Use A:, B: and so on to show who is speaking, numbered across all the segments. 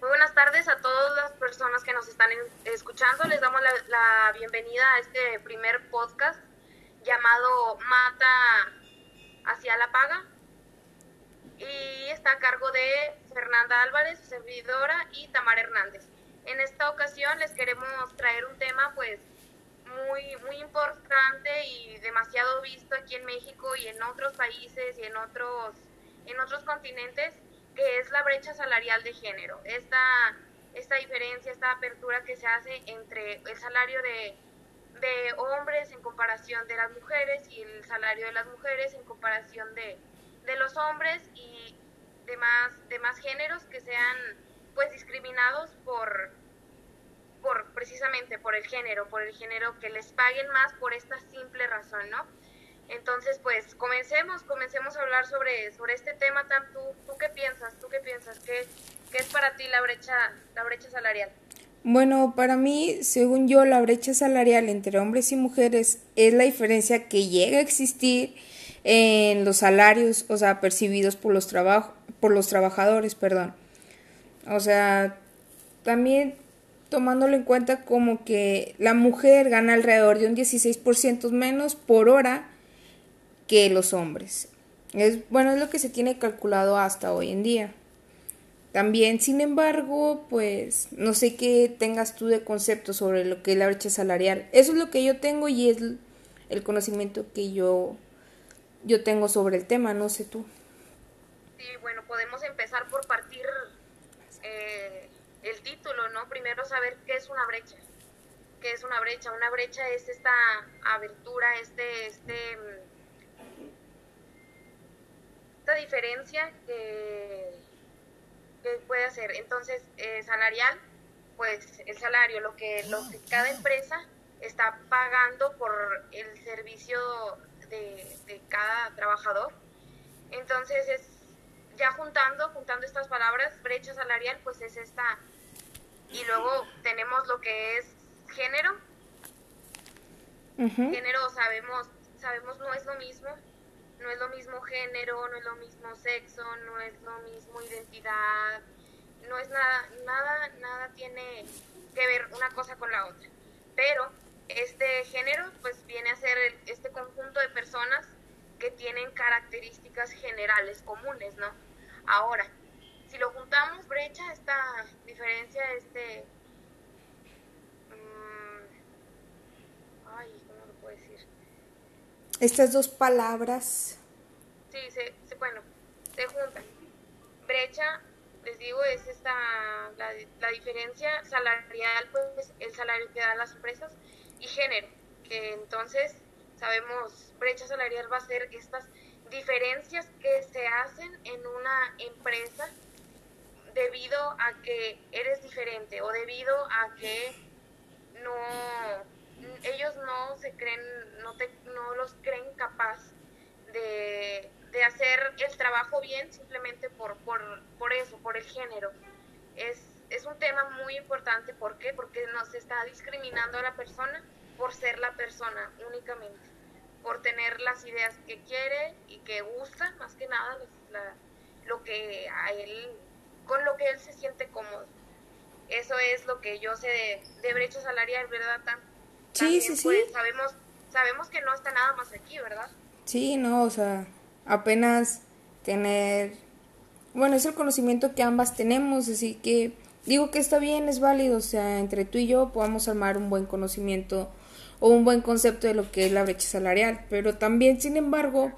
A: Muy buenas tardes a todas las personas que nos están escuchando. Les damos la, bienvenida a este primer podcast llamado Mata hacia la paga. Y está a cargo de Fernanda Álvarez, servidora, y Tamara Hernández. En esta ocasión les queremos traer un tema pues muy, muy importante y demasiado visto aquí en México y en otros países y en otros, en otros continentes, que es la brecha salarial de género. Esta, esta diferencia, esta apertura que se hace entre el salario de, de hombres en comparación de las mujeres y el salario de las mujeres en comparación de, de los hombres y demás, demás géneros que sean pues discriminados por por precisamente por el género, por el género que les paguen más por esta simple razón, ¿no? Entonces, pues comencemos, comencemos a hablar sobre, sobre este tema. ¿tú, ¿Tú qué piensas? ¿Tú qué piensas? ¿Qué, ¿Qué es para ti la brecha, la brecha salarial?
B: Bueno, para mí, según yo, la brecha salarial entre hombres y mujeres es la diferencia que llega a existir en los salarios, o sea, percibidos por los trabajos, por los trabajadores, perdón. O sea, también tomándolo en cuenta como que la mujer gana alrededor de un 16% menos por hora que los hombres. Es, bueno, es lo que se tiene calculado hasta hoy en día. También, sin embargo, pues no sé qué tengas tú de concepto sobre lo que es la brecha salarial. Eso es lo que yo tengo y es el conocimiento que yo, yo tengo sobre el tema, no sé tú.
A: Sí, bueno, podemos empezar por partir eh, el título, ¿no? Primero saber qué es una brecha. ¿Qué es una brecha? Una brecha es esta abertura, este, este, esta diferencia que, puede hacer. Entonces, eh, salarial, pues el salario, lo que, lo que cada empresa está pagando por el servicio de, de cada trabajador. Entonces, es ya juntando, juntando estas palabras, brecha salarial, pues es esta y luego tenemos lo que es género. Género sabemos, sabemos no es lo mismo, no es lo mismo género, no es lo mismo sexo, no es lo mismo identidad, no es nada, nada, nada tiene que ver una cosa con la otra. Pero este género pues viene a ser este conjunto de personas que tienen características generales comunes, ¿no? Ahora, si lo juntamos, brecha, esta diferencia, este... Mm, ay, ¿cómo lo puedo decir?
B: Estas dos palabras.
A: Sí, se, bueno, se juntan. Brecha, les digo, es esta, la, la diferencia salarial, pues el salario que dan las empresas, y género, que entonces sabemos, brecha salarial va a ser estas diferencias que se hacen en una empresa debido a que eres diferente o debido a que no se creen no te no los creen capaz de, de hacer el trabajo bien simplemente por, por, por eso por el género es, es un tema muy importante ¿por qué? porque nos está discriminando a la persona por ser la persona únicamente por tener las ideas que quiere y que gusta más que nada lo que a él con lo que él se siente cómodo. Eso es lo que yo sé de, brecha salarial, ¿verdad?
B: Sí, sí, sí.
A: Pues, sabemos, sabemos que no está nada más aquí, ¿verdad?
B: Sí, no, o sea, apenas tener, bueno, es el conocimiento que ambas tenemos, así que digo que está bien, es válido, o sea, entre tú y yo podamos armar un buen conocimiento o un buen concepto de lo que es la brecha salarial, pero también, sin embargo,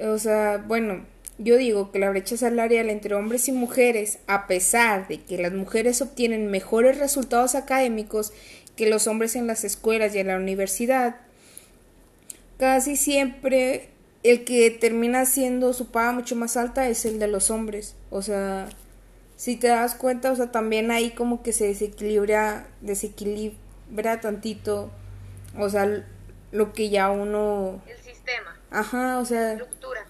B: o sea, bueno, yo digo que la brecha salarial entre hombres y mujeres, a pesar de que las mujeres obtienen mejores resultados académicos que los hombres en las escuelas y en la universidad, casi siempre el que termina siendo su paga mucho más alta es el de los hombres. O sea, si te das cuenta, o sea, también ahí como que se desequilibra, desequilibra tantito, o sea, lo que ya uno...
A: El sistema.
B: Ajá, o sea...
A: Estructura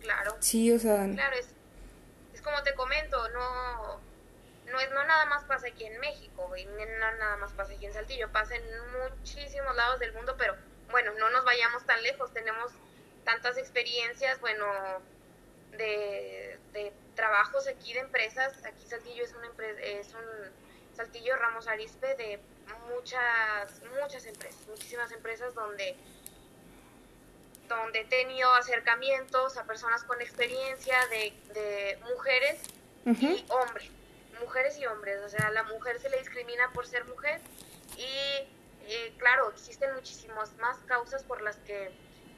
A: claro.
B: Sí, o sea.
A: Claro, es, es como te comento, no, no, es, no nada más pasa aquí en México, y no nada más pasa aquí en Saltillo, pasa en muchísimos lados del mundo, pero bueno, no nos vayamos tan lejos, tenemos tantas experiencias, bueno, de, de trabajos aquí de empresas, aquí Saltillo es una empresa, es un Saltillo Ramos Arispe de muchas, muchas empresas, muchísimas empresas donde donde he tenido acercamientos a personas con experiencia de, de mujeres y hombres, mujeres y hombres, o sea, la mujer se le discrimina por ser mujer y eh, claro, existen muchísimas más causas por las que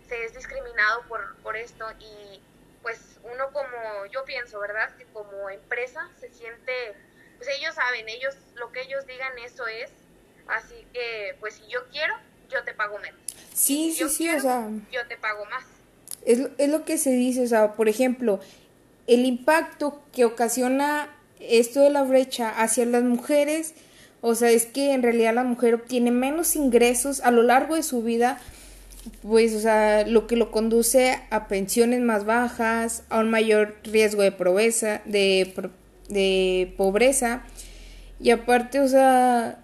A: se es discriminado por, por esto y pues uno como, yo pienso, ¿verdad? Que como empresa se siente, pues ellos saben, ellos, lo que ellos digan eso es, así que pues si yo quiero, yo te pago menos.
B: Sí, sí, sí, o sea...
A: Yo te pago más.
B: Es, es lo que se dice, o sea, por ejemplo, el impacto que ocasiona esto de la brecha hacia las mujeres, o sea, es que en realidad la mujer obtiene menos ingresos a lo largo de su vida pues, o sea, lo que lo conduce a pensiones más bajas, a un mayor riesgo de pobreza, de, de pobreza, y aparte, o sea,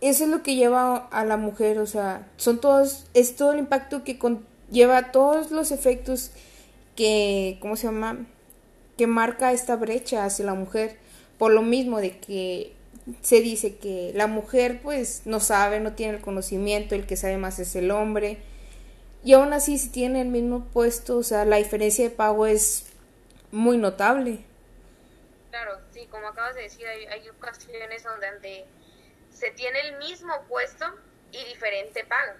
B: eso es lo que lleva a la mujer, o sea, son todos, es todo el impacto que lleva todos los efectos que, ¿cómo se llama? Que marca esta brecha hacia la mujer, por lo mismo de que se dice que la mujer pues no sabe, no tiene el conocimiento, el que sabe más es el hombre, y aún así si tiene el mismo puesto, o sea, la diferencia de pago es muy notable.
A: Claro, sí, como acabas de decir, hay, ocasiones donde, se tiene el mismo puesto y diferente paga.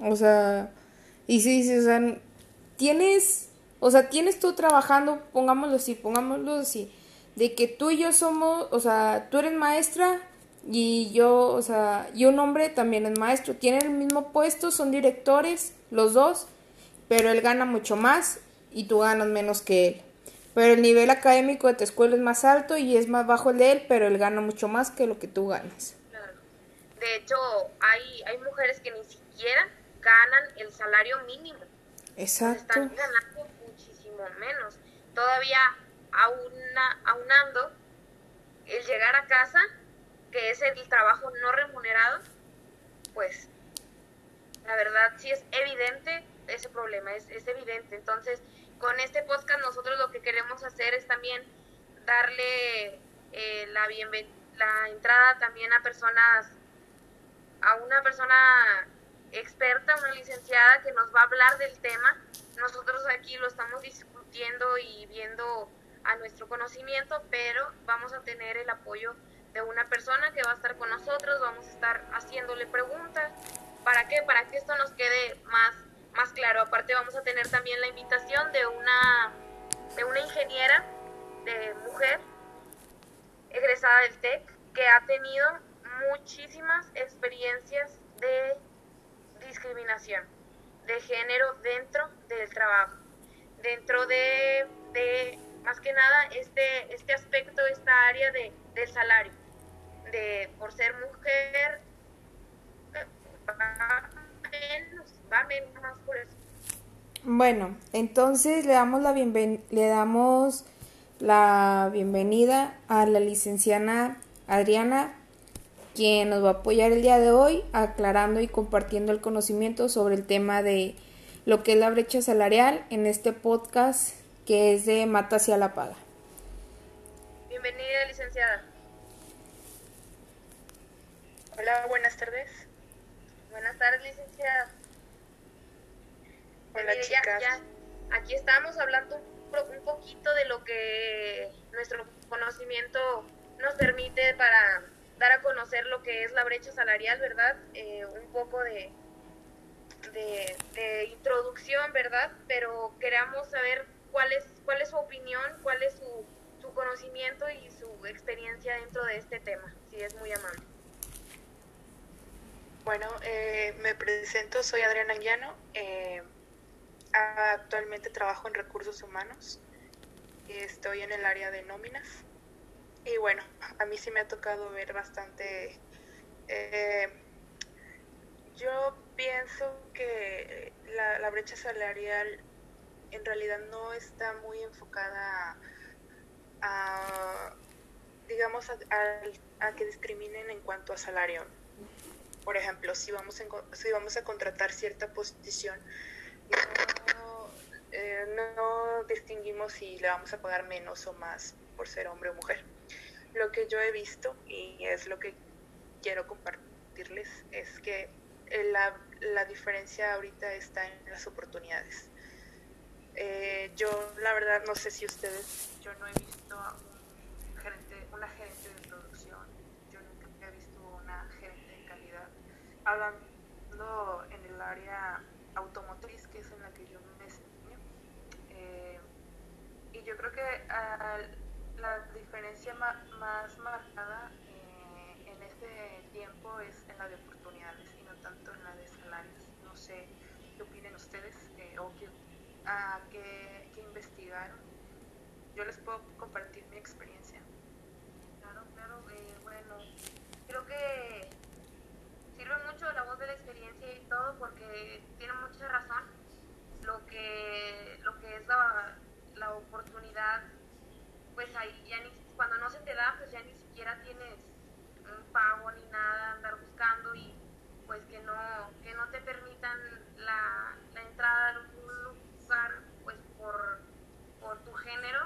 B: O sea, y si dices, o sea, tienes, o sea, tienes tú trabajando, pongámoslo así, pongámoslo así, de que tú y yo somos, o sea, tú eres maestra y yo, o sea, y un hombre también es maestro, tienen el mismo puesto, son directores, los dos, pero él gana mucho más y tú ganas menos que él. Pero el nivel académico de tu escuela es más alto y es más bajo el de él, pero él gana mucho más que lo que tú ganas.
A: De hecho, hay, hay mujeres que ni siquiera ganan el salario mínimo.
B: Exacto.
A: Están ganando menos. Todavía auna, aunando el llegar a casa que es el trabajo no remunerado, pues la verdad sí es evidente ese problema, es, es evidente. Entonces, con este podcast nosotros lo que queremos hacer es también darle eh, la, la entrada también a personas, a una persona experta, una licenciada que nos va a hablar del tema. Nosotros aquí lo estamos discutiendo y viendo a nuestro conocimiento, pero vamos a tener el apoyo de una persona que va a estar con nosotros, vamos a estar haciéndole preguntas. ¿Para qué? Para que esto nos quede más, más claro. Aparte vamos a tener también la invitación de una, de una ingeniera de mujer egresada del TEC que ha tenido muchísimas experiencias de discriminación de género dentro del trabajo, dentro de, de más que nada este, este aspecto, esta área de, del salario de por ser mujer va menos, más por eso.
B: Bueno, entonces le damos la le damos la bienvenida a la licenciada Adriana, quien nos va a apoyar el día de hoy aclarando y compartiendo el conocimiento sobre el tema de lo que es la brecha salarial en este podcast que es de Mata hacia la Paga.
A: Bienvenida, licenciada.
C: Hola, buenas tardes.
A: Buenas tardes, licenciada.
C: Hola, chicas.
A: aquí estamos hablando un, poquito de lo que nuestro conocimiento nos permite para dar a conocer lo que es la brecha salarial, ¿verdad? Eh, un poco de, de, introducción, ¿verdad? Pero queremos saber cuál es, cuál es su opinión, cuál es su, su conocimiento y su experiencia dentro de este tema, si es muy amable.
C: Bueno, eh, me presento, soy Adriana Llano. Eh, actualmente trabajo en recursos humanos. Estoy en el área de nóminas. Y bueno, a mí sí me ha tocado ver bastante. Eh, yo pienso que la, brecha salarial en realidad no está muy enfocada a, digamos, a que discriminen en cuanto a salario por ejemplo, si vamos, si vamos a contratar cierta posición, no, eh, no distinguimos si le vamos a pagar menos o más por ser hombre o mujer. Lo que yo he visto y es lo que quiero compartirles es que la, la diferencia ahorita está en las oportunidades. Eh, yo la verdad no sé si ustedes, yo no he visto un gerente, una gerente de producción, yo nunca he visto una gerente de calidad. Hablando en el área automotriz, que es en la que yo me desempeño, eh, y yo creo que uh, la diferencia ma más marcada eh, en este tiempo es en la de oportunidades y no tanto en la de salarios. No sé qué opinen ustedes eh, o qué a que, que investigaron. Yo les puedo compartir mi experiencia.
A: Claro, claro, eh, bueno, creo que sirve mucho la voz de la experiencia y todo porque tiene mucha razón. Lo que, lo que es la, la oportunidad, pues ahí ya ni, cuando no se te da, pues ya ni siquiera tienes un pago ni nada, andar buscando y pues que no, que no te permitan la, la entrada a un pues por, por tu género,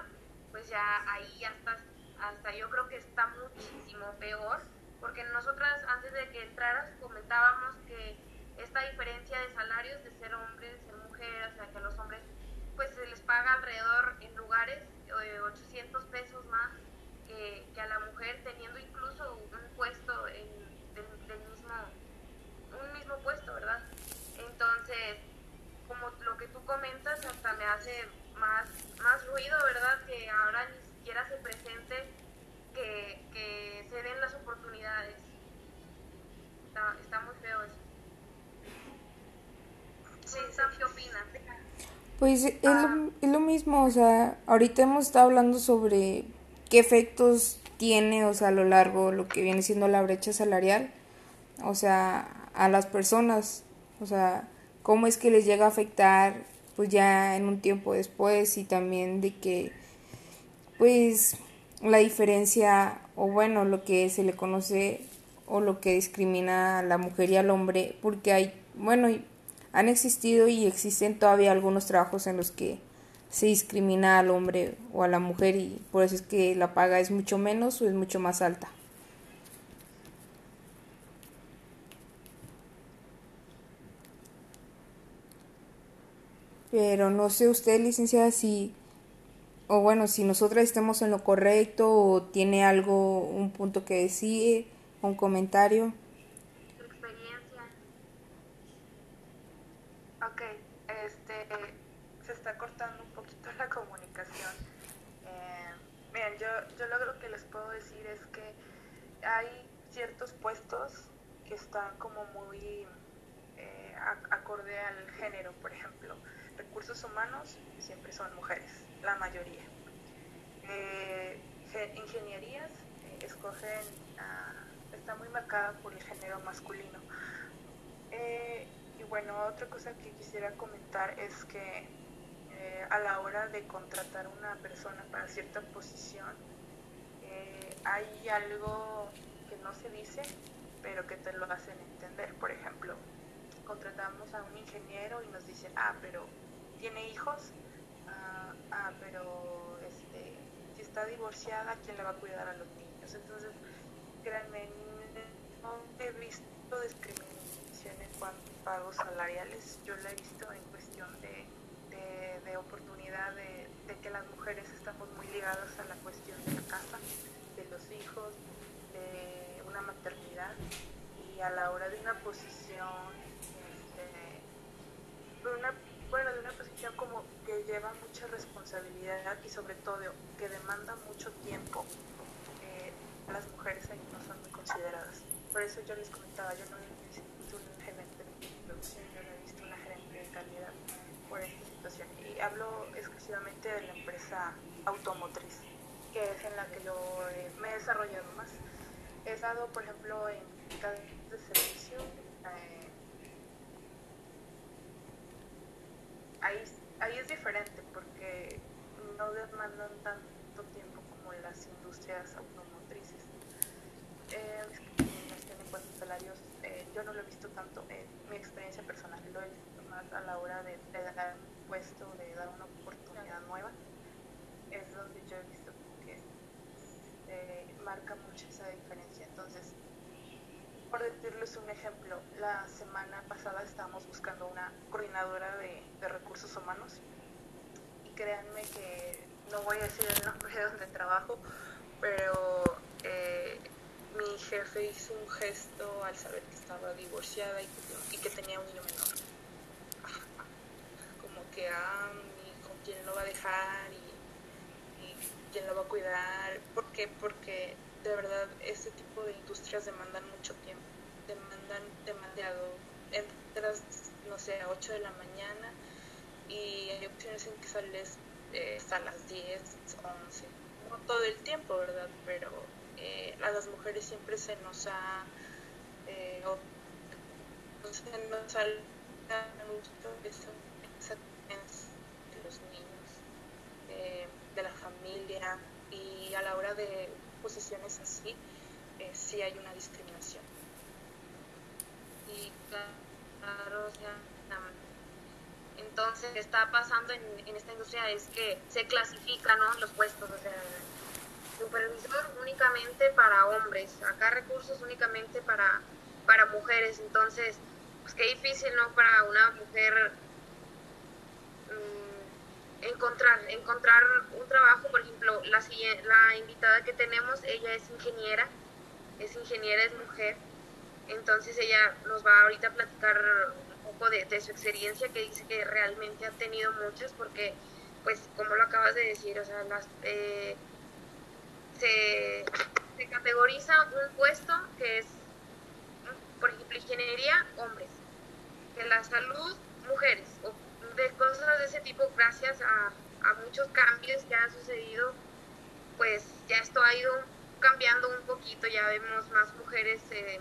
A: pues ya ahí ya estás, hasta yo creo que está muchísimo peor, porque nosotras antes de que entraras comentábamos que esta diferencia de salarios de ser hombre, de ser mujer, o sea que a los hombres pues se les paga alrededor en lugares de 800 pesos más que, que, a la mujer teniendo incluso un puesto en, del, del mismo un mismo puesto, ¿verdad? Entonces, como lo que tú comentas, hasta me hace más, más ruido, ¿verdad? Que ahora ni siquiera se presente, que, que se den las oportunidades. Está, está muy feo eso. Sí, Sam, ¿qué opinas?
B: Pues es, lo, es lo mismo, o sea, ahorita hemos estado hablando sobre qué efectos tiene, o sea, a lo largo lo que viene siendo la brecha salarial, o sea, a las personas, o sea, cómo es que les llega a afectar pues ya en un tiempo después y también de que pues la diferencia o bueno lo que se le conoce o lo que discrimina a la mujer y al hombre porque hay bueno han existido y existen todavía algunos trabajos en los que se discrimina al hombre o a la mujer y por eso es que la paga es mucho menos o es mucho más alta. Pero no sé usted, licenciada, si, o bueno, si nosotras estemos en lo correcto o tiene algo, un punto que decir, un comentario.
A: Tu experiencia.
C: Ok, este, se está cortando un poquito la comunicación. Eh, miren, yo, yo lo que les puedo decir es que hay ciertos puestos que están como muy eh, acorde al género, por ejemplo recursos humanos siempre son mujeres, la mayoría. Eh, ingenierías eh, escogen, está muy marcada por el género masculino. Eh, y bueno, otra cosa que quisiera comentar es que a la hora de contratar una persona para cierta posición, hay algo que no se dice, pero que te lo hacen entender. Por ejemplo, contratamos a un ingeniero y nos dicen, ah, pero tiene hijos, ah, ah, pero este, si está divorciada, ¿quién le va a cuidar a los niños? Entonces, créanme, no he visto discriminación en cuanto a pagos salariales, yo la he visto en cuestión de, de, oportunidad, de, de, que las mujeres estamos muy ligadas a la cuestión de la casa, de los hijos, de una maternidad y a la hora de una posición, este, una bueno, de una posición como que lleva mucha responsabilidad y sobre todo que demanda mucho tiempo, eh, las mujeres ahí no son muy consideradas. Por eso yo les comentaba, yo no he visto una gerente de producción, yo no he visto una gerente de calidad por esta situación. Y hablo exclusivamente de la empresa automotriz, que es en la que yo eh, me he desarrollado más. He estado, por ejemplo, en cadenas de servicio, eh, ahí, es diferente porque no demandan tanto tiempo como las industrias automotrices. Eh, salarios, eh, yo no lo he visto tanto en mi experiencia personal, lo he visto más a la hora de, dar puesto, de dar una oportunidad nueva, es donde yo he visto que eh, marca mucho esa diferencia. Entonces, por decirles un ejemplo, la semana pasada estábamos buscando una coordinadora de, recursos humanos y créanme que no voy a decir el nombre de donde trabajo, pero eh, mi jefe hizo un gesto al saber que estaba divorciada y que, tenía un niño menor. Como que, ah, con quién lo va a dejar y, y quién lo va a cuidar. ¿Por qué? Porque de verdad este tipo de industrias demandan mucho tiempo, demandan demasiado. Entras, no sé, a 8 de la mañana y hay opciones en que sales eh, hasta las 10, 11, no todo el tiempo, ¿verdad? Pero eh, a las mujeres siempre se nos ha, eh, se nos ha mucho eso, de los niños, eh, de la familia y a la hora de posiciones así, eh, sí hay una discriminación.
A: Y claro, entonces, lo está pasando en, esta industria es que se clasifican ¿no? los puestos, o sea, supervisor únicamente para hombres, acá recursos únicamente para, para mujeres, entonces, pues qué difícil, ¿no? Para una mujer encontrar, encontrar un trabajo, por ejemplo, la, la invitada que tenemos, ella es ingeniera, es ingeniera, es mujer, entonces ella nos va ahorita a platicar un poco de, de su experiencia, que dice que realmente ha tenido muchas, porque, pues, como lo acabas de decir, o sea, las... Eh, se, categoriza un puesto que es, por ejemplo, ingeniería, hombres, que la salud, mujeres, o de cosas de ese tipo, gracias a, muchos cambios que han sucedido, pues ya esto ha ido cambiando un poquito, ya vemos más mujeres en,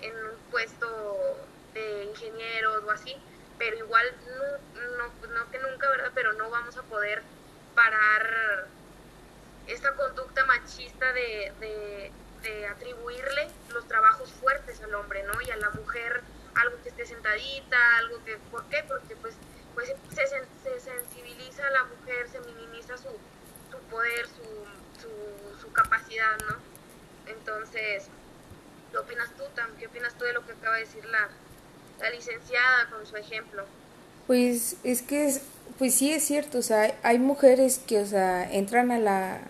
A: en un puesto de ingenieros o así, pero igual no, no, no que nunca, ¿verdad? Pero no vamos a poder parar esta conducta machista de, de, atribuirle los trabajos fuertes al hombre, ¿no? Y a la mujer algo que esté sentadita, algo que... ¿Por qué? Porque pues, pues se, se sensibiliza a la mujer, se minimiza su, su poder, su, su, capacidad, ¿no? Entonces, ¿qué opinas tú, Tam? ¿Qué opinas tú de lo que acaba de decir la, la licenciada con su ejemplo?
B: Pues es que, pues sí es cierto, o sea, hay mujeres que, o sea, entran a la,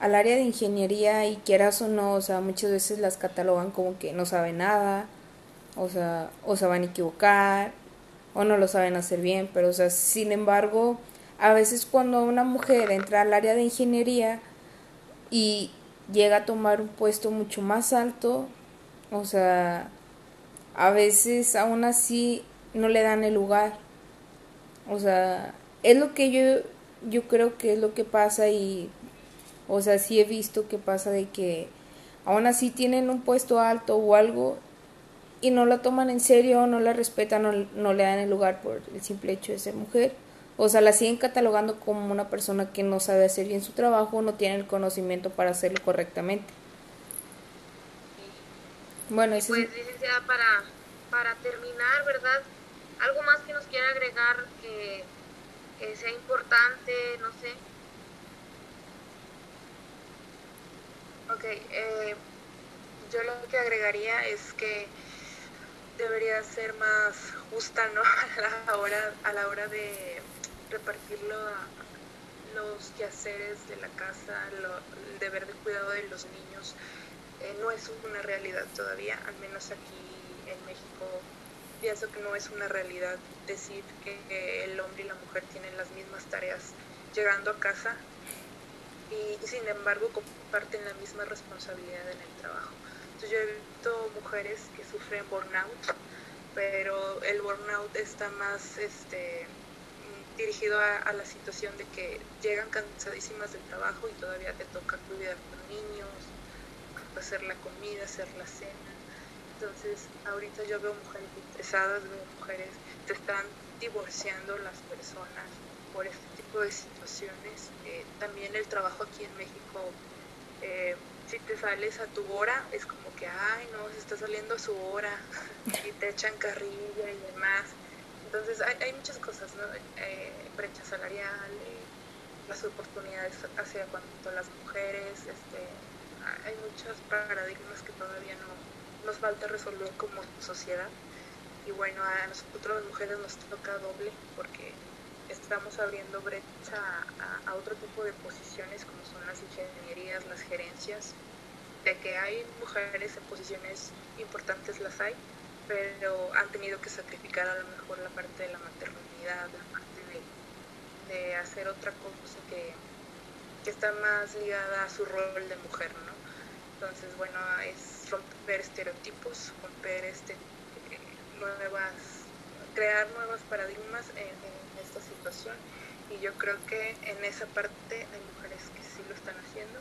B: al área de ingeniería y quieras o no, o sea, muchas veces las catalogan como que no saben nada, o sea, o se van a equivocar, o no lo saben hacer bien, pero, o sea, sin embargo, a veces cuando una mujer entra al área de ingeniería y llega a tomar un puesto mucho más alto, o sea, a veces aún así no le dan el lugar. O sea, es lo que yo yo creo que es lo que pasa y o sea, sí he visto que pasa de que aún así tienen un puesto alto o algo y no la toman en serio, no la respetan, no, no le dan el lugar por el simple hecho de ser mujer. O sea, la siguen catalogando como una persona que no sabe hacer bien su trabajo, no tiene el conocimiento para hacerlo correctamente.
A: Bueno, eso pues, licenciada, para, para terminar, ¿verdad? ¿Algo más que nos quiera agregar que, que sea importante, no sé?
C: Ok, eh, yo lo que agregaría es que debería ser más justa, ¿no? A la hora, a la hora de repartirlo a los quehaceres de la casa, el deber de cuidado de los niños. Eh, no es una realidad todavía, al menos aquí en México pienso que no es una realidad decir que el hombre y la mujer tienen las mismas tareas llegando a casa y sin embargo comparten la misma responsabilidad en el trabajo. Entonces yo he visto mujeres que sufren burnout, pero el burnout está más este, dirigido a, la situación de que llegan cansadísimas del trabajo y todavía te toca cuidar con niños, hacer la comida, hacer la cena. Entonces ahorita yo veo mujeres estresadas, veo mujeres que están divorciando las personas por este tipo de situaciones. Eh, también el trabajo aquí en México, eh, si te sales a tu hora, es como que, ay, no, se está saliendo a su hora y te echan carrilla y demás. Entonces hay, hay muchas cosas, ¿no? Eh, brecha salarial, eh, las oportunidades hacia cuanto a las mujeres, este, hay muchos paradigmas que todavía no nos falta resolver como sociedad. Y bueno, a nosotros las mujeres nos toca doble porque estamos abriendo brecha a, a otro tipo de posiciones como son las ingenierías, las gerencias, de que hay mujeres en posiciones importantes las hay, pero han tenido que sacrificar a lo mejor la parte de la maternidad, la parte de, de hacer otra cosa que, que, está más ligada a su rol de mujer, ¿no? Entonces, bueno, es romper estereotipos, romper este eh, nuevas, crear nuevos paradigmas en, en y yo creo que en esa parte hay mujeres que sí lo están haciendo,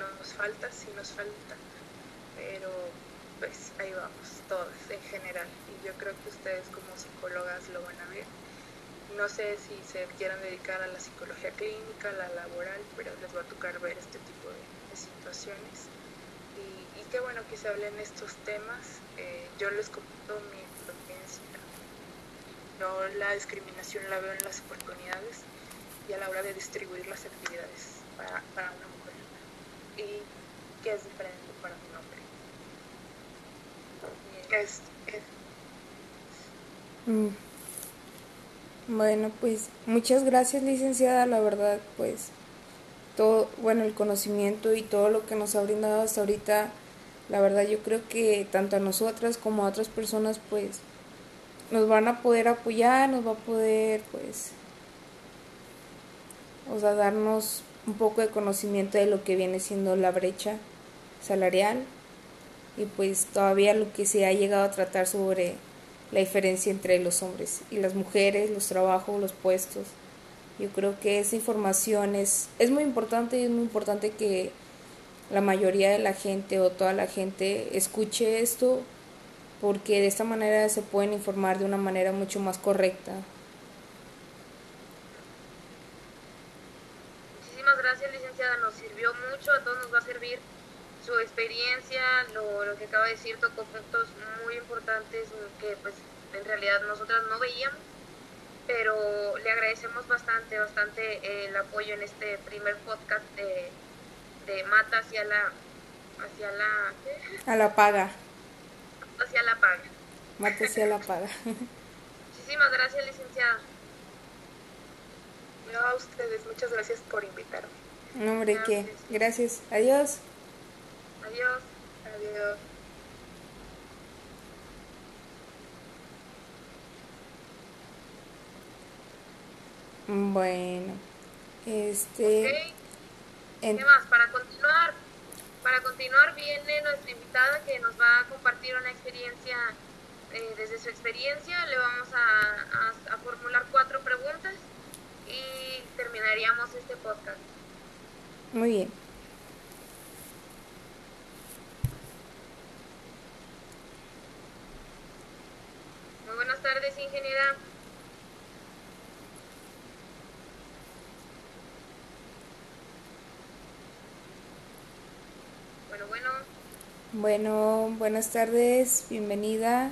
C: nos falta, sí nos falta, pero pues ahí vamos, todas en general. Y yo creo que ustedes como psicólogas lo van a ver. No sé si se quieran dedicar a la psicología clínica, a la laboral, pero les va a tocar ver este tipo de, de situaciones. Y, y, qué bueno que se hablen estos temas. Eh, yo les comento mi. Yo la discriminación la veo en las oportunidades y a la hora de distribuir las actividades para, para una mujer. Y que es diferente para un hombre. Es, es.
B: Mm. Bueno, pues muchas gracias licenciada, la verdad, pues todo, bueno, el conocimiento y todo lo que nos ha brindado hasta ahorita, la verdad yo creo que tanto a nosotras como a otras personas, pues nos van a poder apoyar, nos va a poder, pues, o sea, darnos un poco de conocimiento de lo que viene siendo la brecha salarial y pues todavía lo que se ha llegado a tratar sobre la diferencia entre los hombres y las mujeres, los trabajos, los puestos. Yo creo que esa información es, es muy importante y es muy importante que la mayoría de la gente o toda la gente escuche esto porque de esta manera se pueden informar de una manera mucho más correcta.
A: Muchísimas gracias licenciada, nos sirvió mucho, a todos nos va a servir su experiencia, lo, lo que acaba de decir, tocó puntos muy importantes que pues en realidad nosotras no veíamos, pero le agradecemos bastante, bastante el apoyo en este primer podcast de, de Mata hacia la, hacia la, ¿qué?
B: A la paga.
A: Hacia la paga.
B: Mata hacia la paga.
A: Muchísimas gracias, licenciada.
C: No, a ustedes, muchas gracias por invitarme.
B: No, hombre, ¿qué? Gracias. Adiós.
A: Adiós.
C: Adiós.
B: Bueno, este...
A: Okay.
B: en-
A: ¿Qué más? Para continuar, para continuar viene nuestra invitada que nos va a compartir una experiencia, eh, desde su experiencia le vamos a, a- a formular cuatro preguntas y terminaríamos este podcast.
B: Muy bien.
A: Muy buenas tardes, ingeniera. Bueno, bueno,
B: Bueno, buenas tardes, bienvenida.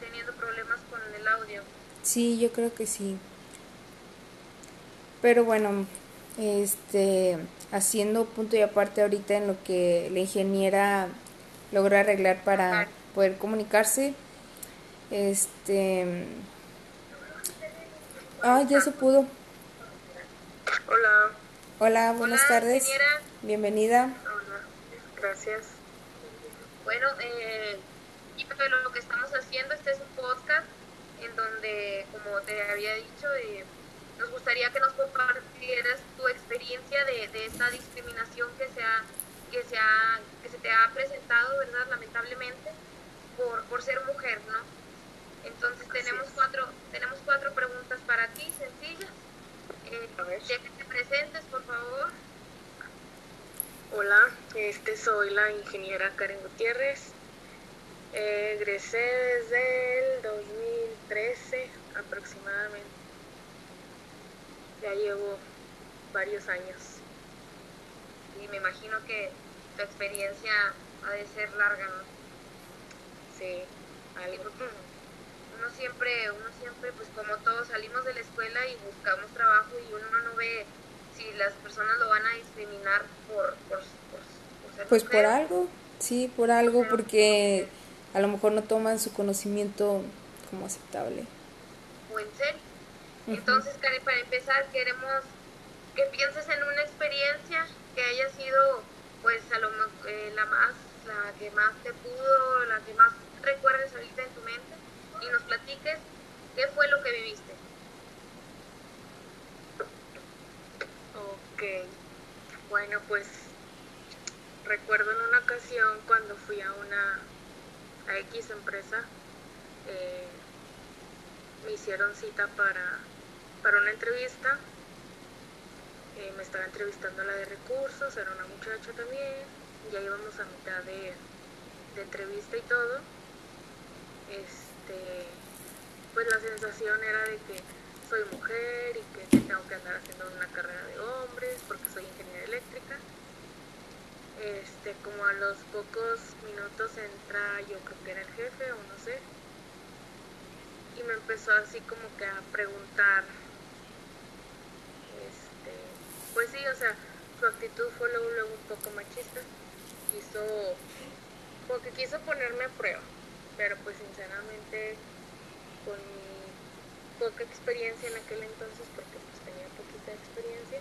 A: teniendo problemas con el audio.
B: Sí, yo creo que sí. Pero bueno, este, haciendo punto y aparte ahorita en lo que la ingeniera logró arreglar para
A: Ajá.
B: poder comunicarse. Este, ah, ya se pudo.
C: Hola.
B: Hola, buenas
A: Hola,
B: tardes.
A: ingeniera.
B: Bienvenida.
C: Hola. Gracias.
A: Bueno, eh, y pues lo que estamos haciendo, este es un podcast en donde, como te había dicho, eh, nos gustaría que nos compartieras tu experiencia de, de esta discriminación que se, ha, que, se ha, que se te ha presentado, ¿verdad? Lamentablemente, por, por ser mujer, ¿no? Entonces tenemos cuatro, tenemos cuatro preguntas para ti, sencillas. Eh, Presentes, por favor.
C: Hola, este soy la ingeniera Karen Gutiérrez. Egresé desde el 2013 aproximadamente. Ya llevo varios años.
A: Y me imagino que tu experiencia ha de ser larga, ¿no?
C: Sí.
D: algo.
A: Uno siempre, uno siempre, pues como todos salimos de la escuela y buscamos trabajo y uno no ve si las personas lo van a discriminar por, por, ser
B: Pues por algo, sí, por algo, porque a lo mejor no toman su conocimiento como aceptable.
A: O en serio. Entonces, Karen, para empezar, queremos que pienses en una experiencia que haya sido, pues, a lo eh, la más, la que más te pudo, la que más recuerdes ahorita en tu mente y nos platiques qué fue lo que viviste.
D: Ok, bueno, pues recuerdo en una ocasión cuando fui a una a X empresa, eh, me hicieron cita para para una entrevista. Eh, me estaba entrevistando la de recursos, era una muchacha también. Ya íbamos a mitad de, entrevista y todo. Este, pues la sensación era de que soy mujer y que tengo que andar haciendo una carrera de hombres porque soy ingeniera eléctrica. Este, como a los pocos minutos entra, yo creo que era el jefe o no sé, y me empezó así como que a preguntar pues sí, o sea, su actitud fue luego, luego un poco machista. Quiso, porque quiso ponerme a prueba, pero pues sinceramente con mi poca experiencia en aquel entonces, porque pues tenía poquita experiencia,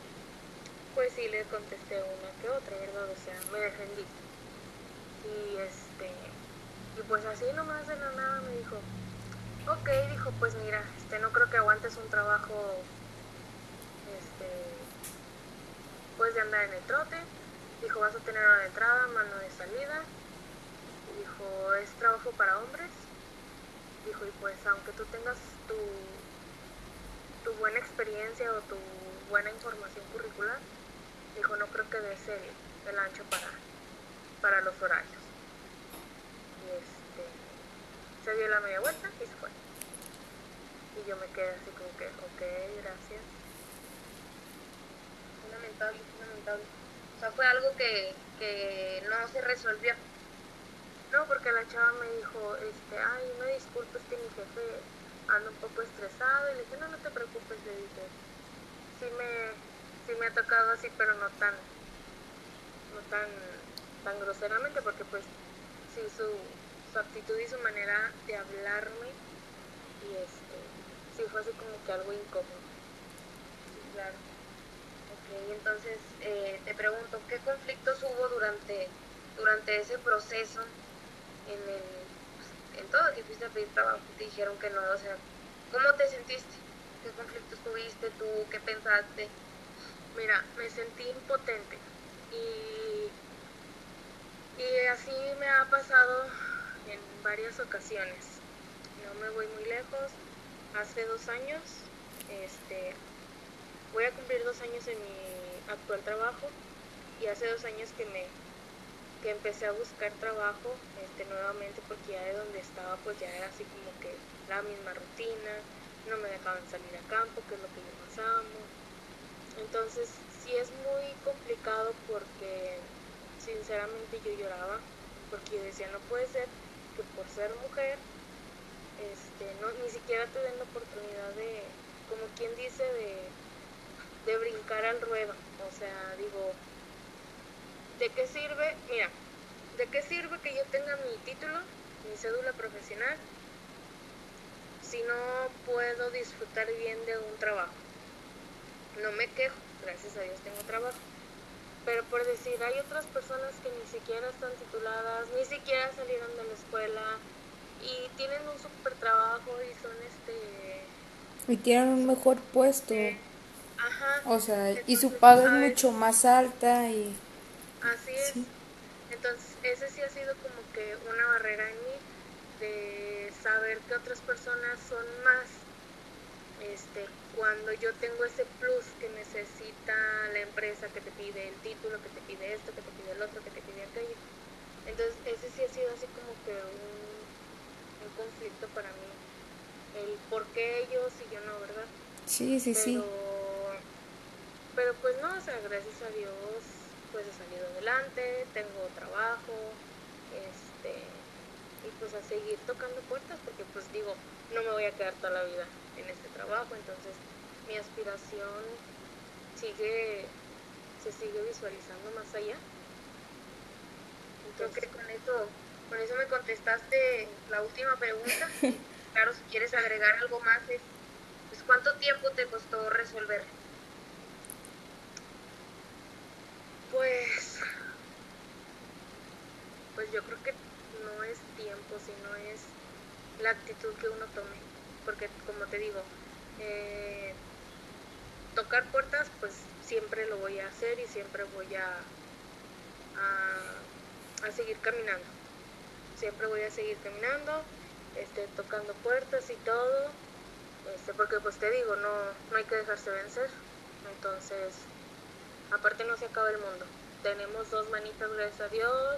D: pues sí le contesté una que otra, ¿verdad? O sea, me defendí. Y este, y pues así nomás de la nada me dijo, ok, dijo, pues mira, este no creo que aguantes un trabajo después de andar en el trote. Dijo, vas a tener una entrada, mano de salida. Dijo, es trabajo para hombres. Dijo, y pues aunque tú tengas tu, experiencia o tu buena información curricular, dijo, no creo que des el, el ancho para, para los horarios. Y este, se dio la media vuelta y se fue. Y yo me quedé así como que, ok, gracias
A: lamentable, lamentable. O sea, fue algo que, que no se resolvió.
D: No, porque la chava me dijo, este, ay, me disculpes que mi jefe anda un poco estresado. Y le dije, no, no te preocupes, le dije, sí me, sí me ha tocado así, pero no tan, no tan, tan groseramente, porque pues sí, su, su actitud y su manera de hablarme, y este, sí fue así como que algo incómodo.
A: claro y entonces eh, te pregunto, ¿qué conflictos hubo durante, durante ese proceso en, el, en todo que fuiste a pedir trabajo? Te dijeron que no, o sea, ¿cómo te sentiste? ¿Qué conflictos tuviste tú? ¿Qué pensaste?
D: Mira, me sentí impotente y, y así me ha pasado en varias ocasiones. No me voy muy lejos. Hace dos años, este, voy a cumplir dos años en mi actual trabajo y hace dos años que me que empecé a buscar trabajo este nuevamente porque ya de donde estaba pues ya era así como que la misma rutina no me dejaban salir a campo que es lo que yo más amo entonces sí es muy complicado porque sinceramente yo lloraba porque yo decía no puede ser que por ser mujer este no ni siquiera te den la oportunidad de como quien dice de de brincar al ruedo. O sea, digo, ¿de qué sirve? Mira, ¿de qué sirve que yo tenga mi título, mi cédula profesional, si no puedo disfrutar bien de un trabajo? No me quejo, gracias a Dios tengo trabajo. Pero por decir, hay otras personas que ni siquiera están tituladas, ni siquiera salieron de la escuela y tienen un super trabajo y son este...
B: Y tienen un mejor puesto. O sea, y su paga es mucho más alta y...
D: Así es. Entonces, ese sí ha sido como que una barrera en mí de saber que otras personas son más este cuando yo tengo ese plus que necesita la empresa que te pide el título, que te pide esto, que te pide el otro, que te pide aquello. Entonces, ese sí ha sido así como que un, un conflicto para mí. El por qué ellos y yo no, ¿verdad?
B: Sí, sí, sí
D: pero pues no, o sea, gracias a Dios pues he salido adelante, tengo trabajo, este, y pues a seguir tocando puertas porque pues digo, no me voy a quedar toda la vida en este trabajo, entonces mi aspiración sigue, se sigue visualizando más allá.
A: Creo que con eso, con eso me contestaste la última pregunta. claro, si quieres agregar algo más es, pues, ¿cuánto tiempo te costó resolver?
D: Pues, pues yo creo que no es tiempo, sino es la actitud que uno tome. Porque como te digo, eh, tocar puertas, pues siempre lo voy a hacer y siempre voy a, a, seguir caminando. Siempre voy a seguir caminando, este, tocando puertas y todo, este, porque pues te digo, no, no hay que dejarse vencer. Entonces, aparte no se acaba el mundo. Tenemos dos manitas, gracias a Dios,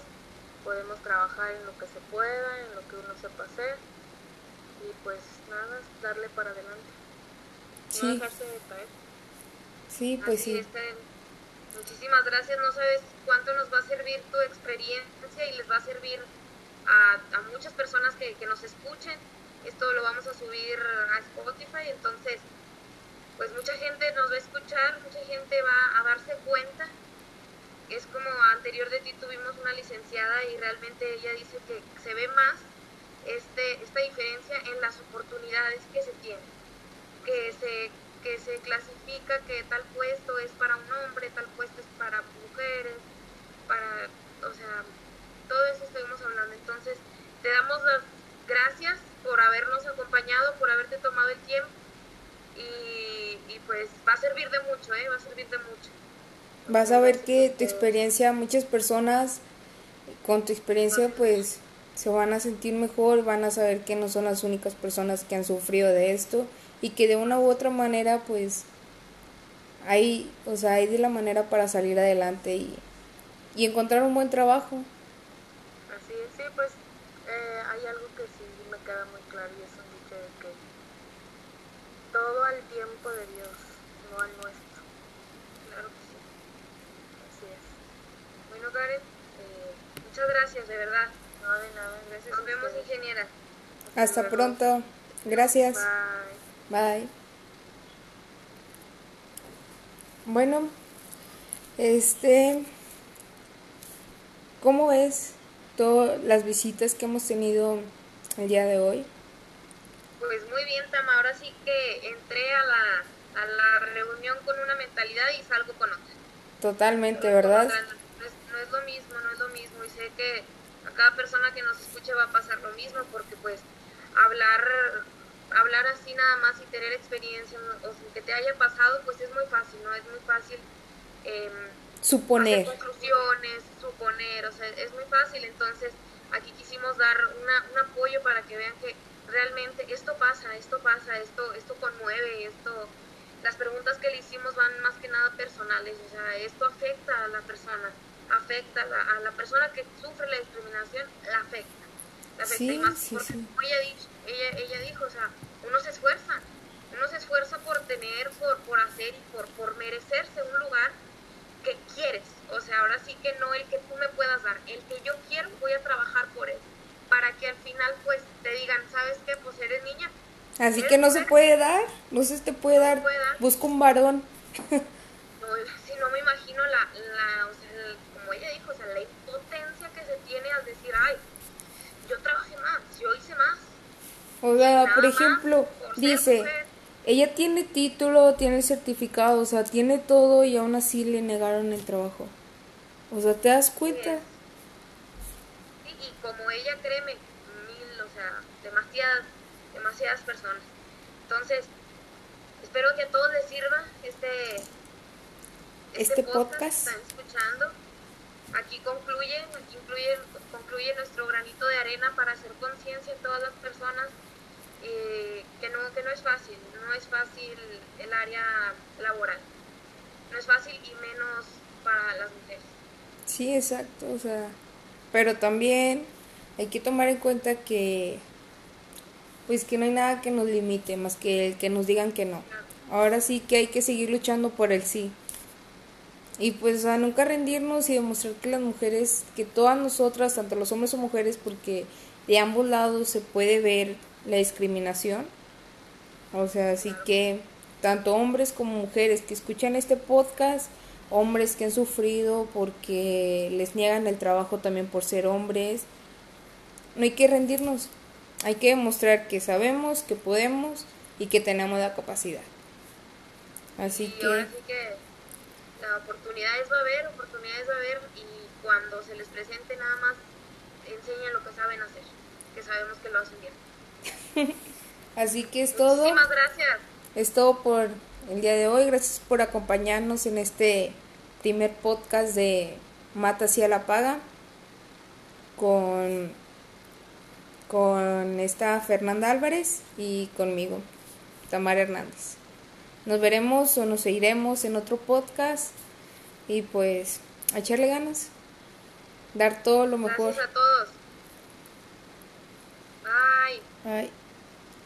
D: podemos trabajar en lo que se pueda, en lo que uno sepa hacer y pues nada, darle para adelante. No dejarse de caer.
B: Sí, pues sí.
A: Muchísimas gracias. No sabes cuánto nos va a servir tu experiencia y les va a servir a, a muchas personas que, que nos escuchen. Esto lo vamos a subir a Spotify, entonces pues mucha gente nos va a escuchar, mucha gente va a darse cuenta. Es como anterior de ti tuvimos una licenciada y realmente ella dice que se ve más este, esta diferencia en las oportunidades que se tienen, que se que se clasifica que tal puesto es para un hombre, tal puesto es para mujeres, para, o sea, todo eso estuvimos hablando. Entonces, te damos las gracias por habernos acompañado, por haberte tomado el tiempo y, y pues va a servir de mucho, ¿eh? Va a servir de mucho.
B: Vas a ver que tu experiencia, muchas personas con tu experiencia pues se van a sentir mejor, van a saber que no son las únicas personas que han sufrido de esto y que de una u otra manera pues hay, o sea, hay de la manera para salir adelante y, y encontrar un buen trabajo.
D: Así es, sí, pues eh, hay algo que sí me queda muy claro y es un dicho de que todo al tiempo de Dios, no al nuestro. Claro que sí, así es. Bueno, Karen, eh, muchas gracias, de verdad. No, de nada, gracias.
A: Nos vemos, ingeniera.
B: Hasta, pronto. Gracias.
D: Bye.
B: Bye. Bueno, este, ¿cómo ves todas las visitas que hemos tenido el día de hoy?
A: Pues muy bien, Tama. Ahora sí que entré a la, a la reunión con una mentalidad y salgo con otra.
B: Totalmente, ¿verdad?
A: No es, no es lo mismo, no es lo mismo. Y sé que a cada persona que nos escuche va a pasar lo mismo porque pues hablar hablar así nada más y tener experiencia o sin que te haya pasado, pues es muy fácil, ¿no? Es muy fácil eh,
B: suponer.
A: Hacer conclusiones, suponer, o sea, es muy fácil. Entonces, aquí quisimos dar una, un apoyo para que vean que realmente esto pasa, esto pasa, esto, esto conmueve, esto, las preguntas que le hicimos van más que nada personales, o sea, esto afecta a la persona, afecta a la, a la persona que sufre la discriminación, la afecta. La afecta
B: Sí,
A: y más
B: sí,
A: porque,
B: sí.
A: como ella, dicho, ella, ella dijo, o sea, uno se esfuerza, uno se esfuerza por tener, por, por hacer y por, por merecerse un lugar que quieres. O sea, ahora sí que no el que tú me puedas dar, el que yo quiero voy a trabajar por él. Para que al final pues te digan, ¿sabes qué? Pues eres niña.
B: Así
A: eres
B: que no se
A: mujer".
B: puede dar, no se te puede dar,
A: puede dar.
B: busca un varón.
A: No, si no me imagino la, la o sea, el- como ella dijo, o sea, la impotencia que se tiene al decir, ay, yo trabajé más, yo hice más.
B: O sea, por ejemplo,
A: por
B: dice,
A: mujer.
B: ella tiene título, tiene certificado, o sea, tiene todo y aún así le negaron el trabajo. O sea, ¿te das cuenta?
A: Y como ella, créeme, mil, o sea, demasiadas, demasiadas personas. Entonces, espero que a todos les sirva este,
B: Este
A: que
B: podcast.
A: están escuchando. Aquí concluye, aquí incluye, concluye nuestro granito de arena para hacer conciencia en todas las personas eh, que, no, que no es fácil, no es fácil el área laboral. No es fácil y menos para las mujeres.
B: Sí, exacto, o sea, pero también hay que tomar en cuenta que pues que no hay nada que nos limite más que el que nos digan que no. Ahora sí que hay que seguir luchando por el sí. y pues a nunca rendirnos y demostrar que las mujeres, que todas nosotras, tanto los hombres o mujeres, porque de ambos lados se puede ver la discriminación. O sea, así que tanto hombres como mujeres que escuchan este podcast, hombres que han sufrido porque les niegan el trabajo también por ser hombres, no hay que rendirnos, hay que demostrar que sabemos, que podemos y que tenemos la capacidad. Así que...
A: Ahora sí que la oportunidades va a haber, oportunidades va a haber y cuando se les presente nada más enseñen lo que saben hacer, que sabemos que lo hacen bien.
B: Así que es todo.
A: Muchísimas gracias.
B: Es todo por el día de hoy. Gracias por acompañarnos en este primer podcast de Mata hacia la paga con con esta Fernanda Álvarez y conmigo, Tamara Hernández. Nos veremos o nos seguiremos en otro podcast y pues a echarle ganas, dar todo lo mejor.
A: Gracias a todos. Bye.
B: Bye.